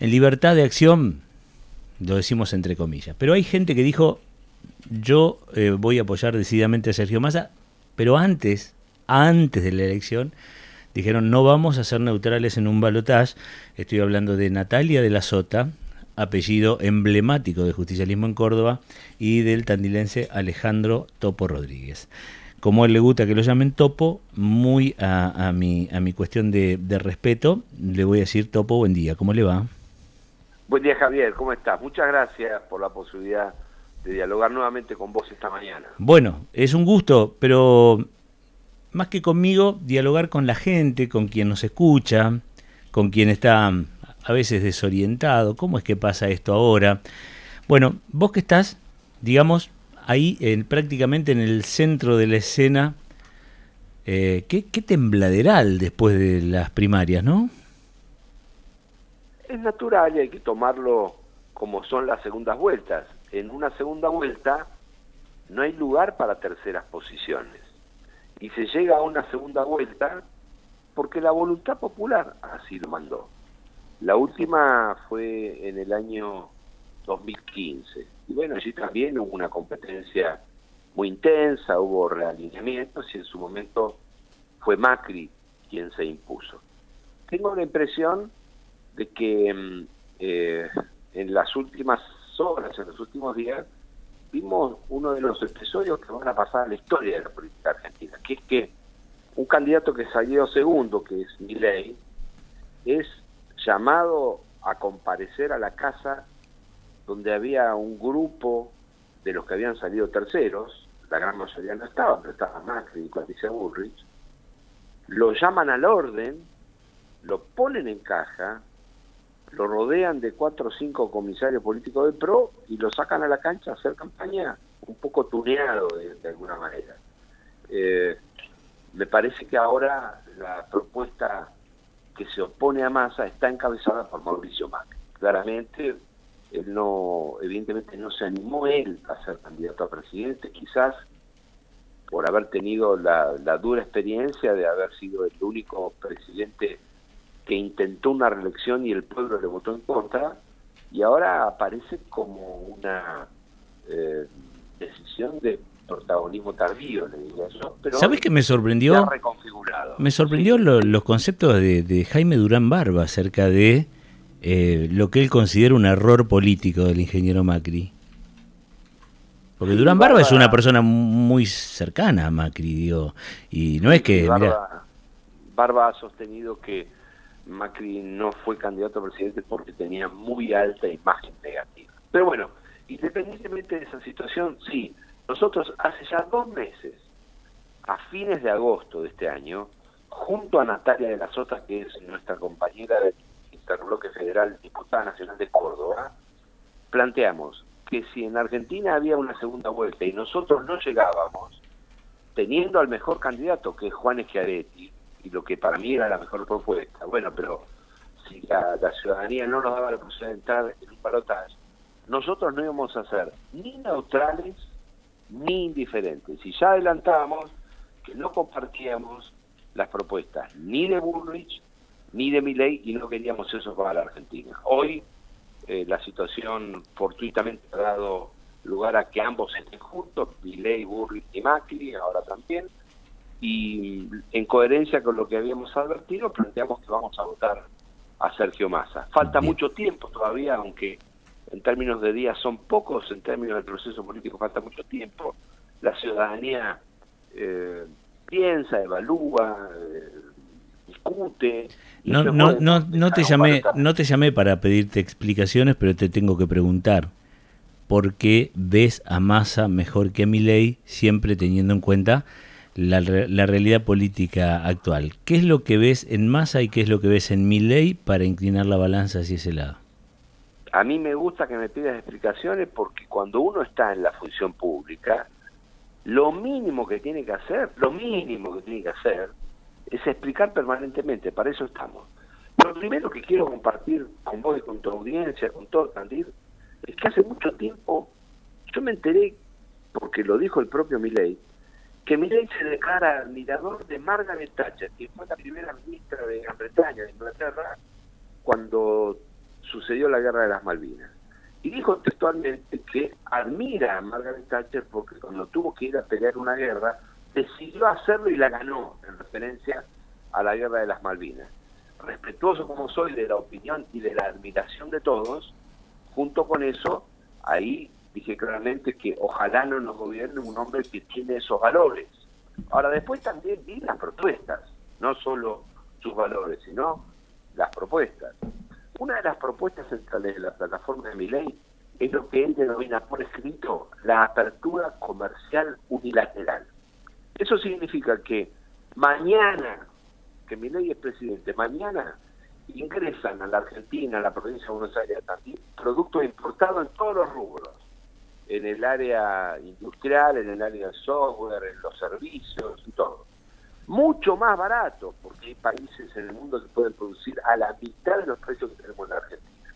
en libertad de acción, lo decimos entre comillas, pero hay gente que dijo, yo eh, voy a apoyar decididamente a Sergio Massa, pero antes, antes de la elección, dijeron no vamos a ser neutrales en un balotaje. Estoy hablando de Natalia de la Sota, apellido emblemático del justicialismo en Córdoba, y del tandilense Alejandro Topo Rodríguez. Como a él le gusta que lo llamen Topo, muy a, mi, a mi cuestión de, de, respeto, le voy a decir Topo, buen día, ¿cómo le va? Buen día Javier, ¿cómo estás? Muchas gracias por la posibilidad de dialogar nuevamente con vos esta mañana. Bueno, es un gusto, pero más que conmigo, dialogar con la gente, con quien nos escucha, con quien está a veces desorientado. ¿Cómo es que pasa esto ahora? Bueno, vos que estás, digamos, ahí en, prácticamente en el centro de la escena, eh, ¿qué, qué tembladeral después de las primarias, ¿no? Es natural y hay que tomarlo como son las segundas vueltas. En una segunda vuelta no hay lugar para terceras posiciones y se llega a una segunda vuelta porque la voluntad popular así lo mandó. La última fue en el año 2015 y bueno, allí también hubo una competencia muy intensa, hubo realineamientos y en su momento fue Macri quien se impuso. Tengo la impresión de que mm, eh, en las últimas horas, en los últimos días, vimos uno de los episodios que van a pasar a la historia de la política argentina, que es que un candidato que salió segundo, que es Milei, es llamado a comparecer a la casa donde había un grupo de los que habían salido terceros, la gran mayoría no estaban, pero estaban Macri y Patricia Bullrich, lo llaman al orden, lo ponen en caja, lo rodean de cuatro o cinco comisarios políticos del PRO y lo sacan a la cancha a hacer campaña un poco tuneado de, alguna manera. Eh, me parece que ahora la propuesta que se opone a Massa está encabezada por Mauricio Macri. Claramente, él no, evidentemente no se animó él a ser candidato a presidente, quizás por haber tenido la, la dura experiencia de haber sido el único presidente que intentó una reelección y el pueblo le votó en contra, y ahora aparece como una eh, decisión de protagonismo tardío, le diría yo. Pero ¿Sabes qué me sorprendió? reconfigurado. Me sorprendió los conceptos de, Jaime Durán Barba acerca de eh, lo que él considera un error político del ingeniero Macri. Porque Durán Barba, es una persona muy cercana a Macri, digo, y no es que... Barba, Barba ha sostenido que Macri no fue candidato a presidente porque tenía muy alta imagen negativa. Pero bueno, independientemente de esa situación, sí, nosotros hace ya dos meses, a fines de agosto de este año, junto a Natalia de la Sota, que es nuestra compañera del Interbloque Federal, diputada nacional de Córdoba, planteamos que si en Argentina había una segunda vuelta y nosotros no llegábamos, teniendo al mejor candidato, que es Juan Schiaretti, y lo que para mí era la mejor propuesta. Bueno, pero si la, ciudadanía no nos daba la posibilidad de entrar en un balotaje, nosotros no íbamos a ser ni neutrales ni indiferentes. Y ya adelantábamos que no compartíamos las propuestas ni de Bullrich ni de Milei y no queríamos eso para la Argentina. Hoy eh, la situación fortuitamente ha dado lugar a que ambos estén juntos, Milei, Bullrich y Macri, ahora también, y en coherencia con lo que habíamos advertido, planteamos que vamos a votar a Sergio Massa. Falta mucho tiempo todavía, aunque en términos de días son pocos, en términos del proceso político falta mucho tiempo. La ciudadanía eh, piensa, evalúa, eh, discute. No, no, no, no te llamé, no te llamé para pedirte explicaciones, pero te tengo que preguntar. ¿Por qué ves a Massa mejor que a Milei, siempre teniendo en cuenta la, la, realidad política actual. ¿Qué es lo que ves en Massa y qué es lo que ves en mi ley para inclinar la balanza hacia ese lado? A mí me gusta que me pidas explicaciones porque cuando uno está en la función pública, lo mínimo que tiene que hacer, lo mínimo que tiene que hacer, es explicar permanentemente, para eso estamos. Lo primero que quiero compartir con vos y con tu audiencia, con todo Tandil, es que hace mucho tiempo yo me enteré, porque lo dijo el propio Milei, que se declara admirador de Margaret Thatcher, que fue la primera ministra de Gran Bretaña, de Inglaterra, cuando sucedió la guerra de las Malvinas. Y dijo textualmente que admira a Margaret Thatcher porque cuando tuvo que ir a pelear una guerra, decidió hacerlo y la ganó, en referencia a la guerra de las Malvinas. Respetuoso como soy de la opinión y de la admiración de todos, junto con eso, ahí dije claramente que ojalá no nos gobierne un hombre que tiene esos valores. Ahora, después también vi las propuestas, no solo sus valores, sino las propuestas. Una de las propuestas centrales de la plataforma de mi ley es lo que él denomina por escrito la apertura comercial unilateral. Eso significa que mañana, que mi ley es presidente, mañana ingresan a la Argentina, a la provincia de Buenos Aires también, productos importados en todos los rubros, en el área industrial, en el área de software, en los servicios y todo mucho más barato, porque hay países en el mundo que pueden producir a la mitad de los precios que tenemos en la Argentina.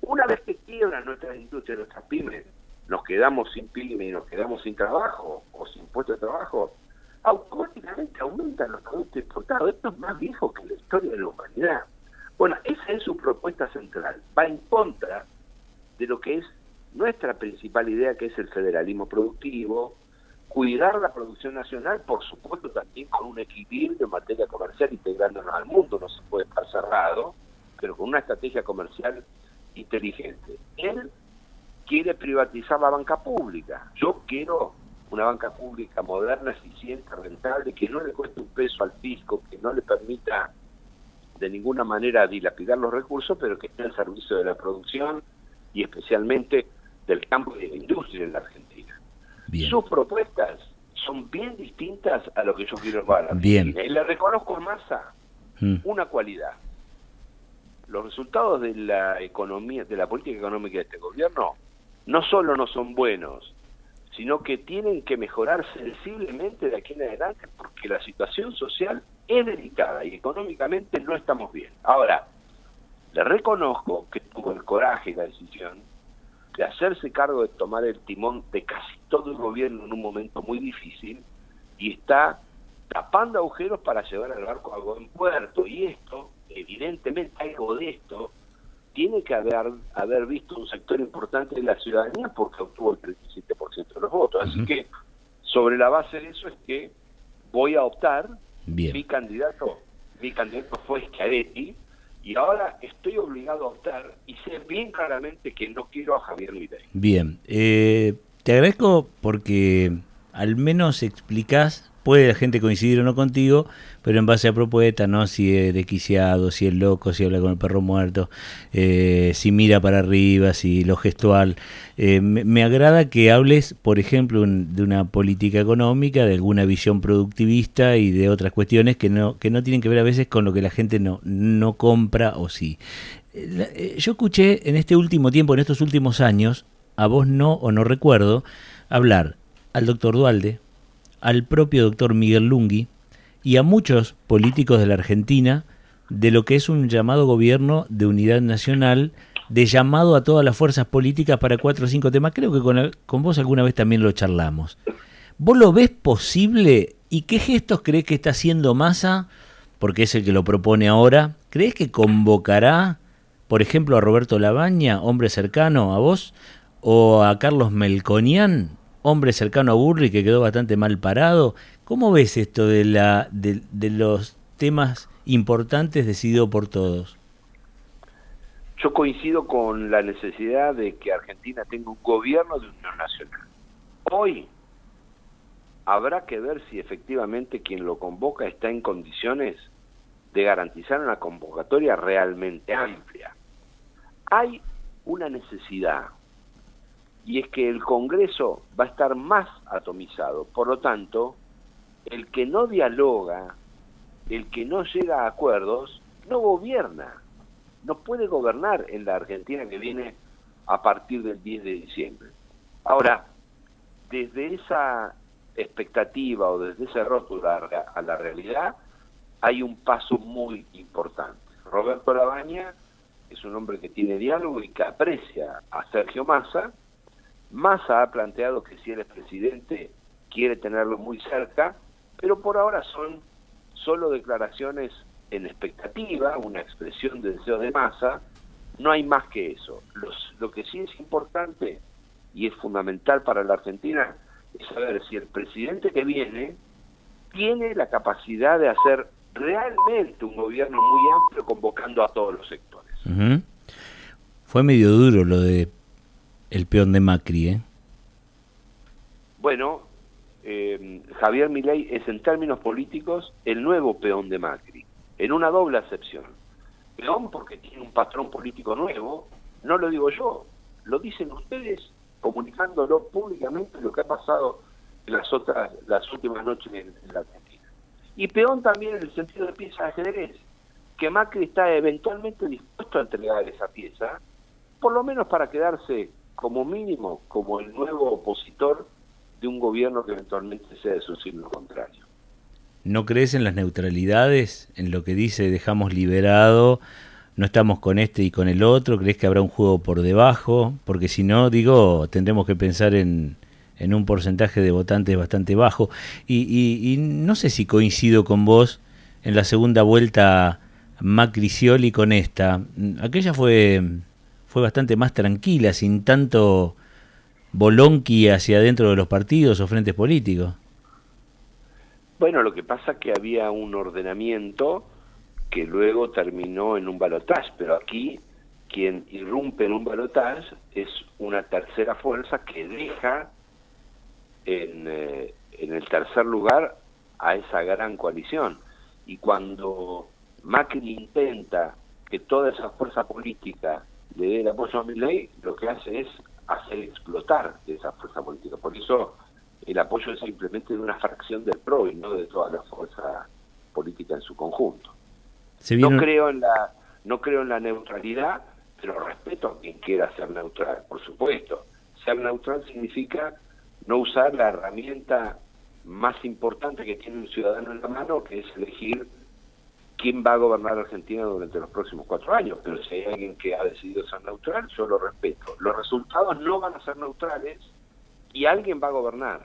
Una vez que quiebran nuestras industrias, nuestras pymes, nos quedamos sin pyme y nos quedamos sin trabajo o sin puesto de trabajo, automáticamente aumentan los productos importados. Esto es más viejo que la historia de la humanidad. Bueno, esa es su propuesta central. Va en contra de lo que es nuestra principal idea, que es el federalismo productivo, cuidar la producción nacional, por supuesto también con un equilibrio en materia comercial integrándonos al mundo, no se puede estar cerrado, pero con una estrategia comercial inteligente. Él quiere privatizar la banca pública, yo quiero una banca pública moderna, eficiente, rentable, que no le cueste un peso al fisco, que no le permita de ninguna manera dilapidar los recursos, pero que esté al servicio de la producción y especialmente del campo de la industria en la Argentina. Sus propuestas son bien distintas a lo que yo quiero para Bien. Y le reconozco a Massa mm. una cualidad. Los resultados de la economía, de la política económica de este gobierno, no solo no son buenos, sino que tienen que mejorar sensiblemente de aquí en adelante porque la situación social es delicada y económicamente no estamos bien. Ahora, le reconozco que tuvo el coraje y la decisión de hacerse cargo de tomar el timón de casi todo el gobierno en un momento muy difícil y está tapando agujeros para llevar al barco a buen puerto. Y esto, evidentemente, algo de esto tiene que haber, haber visto un sector importante de la ciudadanía porque obtuvo el 37% de los votos. Así que, sobre la base de eso es que voy a optar, mi candidato, mi candidato fue Schiaretti, y ahora estoy obligado a optar y sé bien claramente que no quiero a Javier Milei. Bien, eh, te agradezco porque al menos explicás puede la gente coincidir o no contigo, pero en base a propuesta, ¿no? Si es desquiciado, si es loco, si habla con el perro muerto, eh, si mira para arriba, si lo gestual. Eh, me, agrada que hables, por ejemplo, de una política económica, de alguna visión productivista y de otras cuestiones que no, que no tienen que ver a veces con lo que la gente no, no compra o sí. Eh, yo escuché en este último tiempo, en estos últimos años, a vos no o no recuerdo, hablar al doctor Dualde, al propio doctor Miguel Lungui y a muchos políticos de la Argentina de lo que es un llamado gobierno de unidad nacional, de llamado a todas las fuerzas políticas para cuatro o cinco temas. Creo que con, con vos alguna vez también lo charlamos. ¿Vos lo ves posible y qué gestos crees que está haciendo Massa? Porque es el que lo propone ahora. ¿Crees que convocará, por ejemplo, a Roberto Labaña, hombre cercano a vos, o a Carlos Melconian, hombre cercano a Burri que quedó bastante mal parado. ¿Cómo ves esto de, la, de, los temas importantes decididos por todos? Yo coincido con la necesidad de que Argentina tenga un gobierno de unión nacional. Hoy habrá que ver si efectivamente quien lo convoca está en condiciones de garantizar una convocatoria realmente amplia. Hay una necesidad y es que el Congreso va a estar más atomizado. Por lo tanto, el que no dialoga, el que no llega a acuerdos, no gobierna. No puede gobernar en la Argentina que viene a partir del 10 de diciembre. Ahora, desde esa expectativa o desde ese rótulo a la realidad, hay un paso muy importante. Roberto Labaña es un hombre que tiene diálogo y que aprecia a Sergio Massa, Massa ha planteado que si él es presidente quiere tenerlo muy cerca, pero por ahora son solo declaraciones en expectativa, una expresión de deseo de Massa No hay más que eso. Los, lo que sí es importante y es fundamental para la Argentina es saber si el presidente que viene tiene la capacidad de hacer realmente un gobierno muy amplio convocando a todos los sectores. Fue medio duro lo de el peón de Macri, ¿eh? Bueno, eh, Javier Milei es en términos políticos el nuevo peón de Macri, en una doble acepción. Peón porque tiene un patrón político nuevo, no lo digo yo, lo dicen ustedes comunicándolo públicamente lo que ha pasado en las otras las últimas noches en, la Argentina. Y peón también en el sentido de pieza de ajedrez, que Macri está eventualmente dispuesto a entregar esa pieza, por lo menos para quedarse como mínimo como el nuevo opositor de un gobierno que eventualmente sea de su signo contrario. ¿No crees en las neutralidades, en lo que dice dejamos liberado, no estamos con este y con el otro? ¿Crees que habrá un juego por debajo? Porque si no, digo, tendremos que pensar en, en un porcentaje de votantes bastante bajo. Y, y, no sé si coincido con vos en la segunda vuelta Macricioli con esta. Aquella fue, fue bastante más tranquila, sin tanto bolonqui hacia adentro de los partidos o frentes políticos? Bueno, lo que pasa es que había un ordenamiento que luego terminó en un balotaje, pero aquí quien irrumpe en un balotaje es una tercera fuerza que deja en, eh, en el tercer lugar a esa gran coalición. Y cuando Macri intenta que toda esa fuerza política le dé el apoyo a mi ley, lo que hace es hacer explotar esa fuerza política. Por eso el apoyo es simplemente de una fracción del PRO y no de toda la fuerza política en su conjunto. No creo en la no creo en la neutralidad, pero respeto a quien quiera ser neutral, por supuesto. Ser neutral significa no usar la herramienta más importante que tiene un ciudadano en la mano, que es elegir quién va a gobernar Argentina durante los próximos cuatro años, pero si hay alguien que ha decidido ser neutral, yo lo respeto. Los resultados no van a ser neutrales y alguien va a gobernar.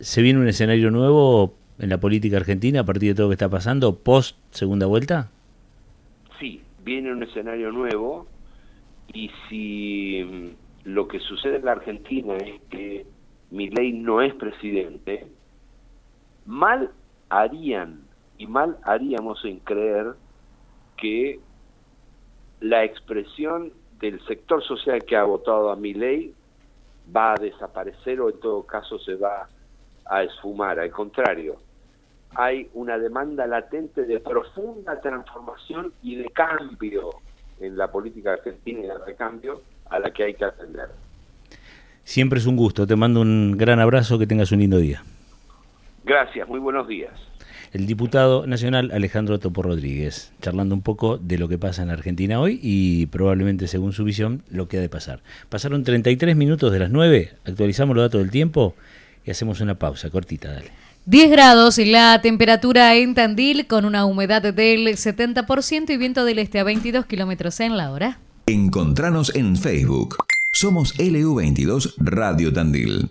¿Se viene un escenario nuevo en la política argentina a partir de todo lo que está pasando, post segunda vuelta? Sí, viene un escenario nuevo y si mm, lo que sucede en la Argentina es que mi ley no es presidente, mal harían y mal haríamos en creer que la expresión del sector social que ha votado a mi ley va a desaparecer o en todo caso se va a esfumar. Al contrario, hay una demanda latente de profunda transformación y de cambio en la política argentina y de recambio a la que hay que atender. Siempre es un gusto, te mando un gran abrazo, que tengas un lindo día. Gracias, muy buenos días. El diputado nacional Alejandro Topo Rodríguez, charlando un poco de lo que pasa en Argentina hoy y probablemente, según su visión, lo que ha de pasar. Pasaron 33 minutos de las 9, actualizamos los datos del tiempo y hacemos una pausa cortita, dale. 10 grados y la temperatura en Tandil con una humedad del 70% y viento del este a 22 kilómetros en la hora. Encontranos en Facebook. Somos LU22 Radio Tandil.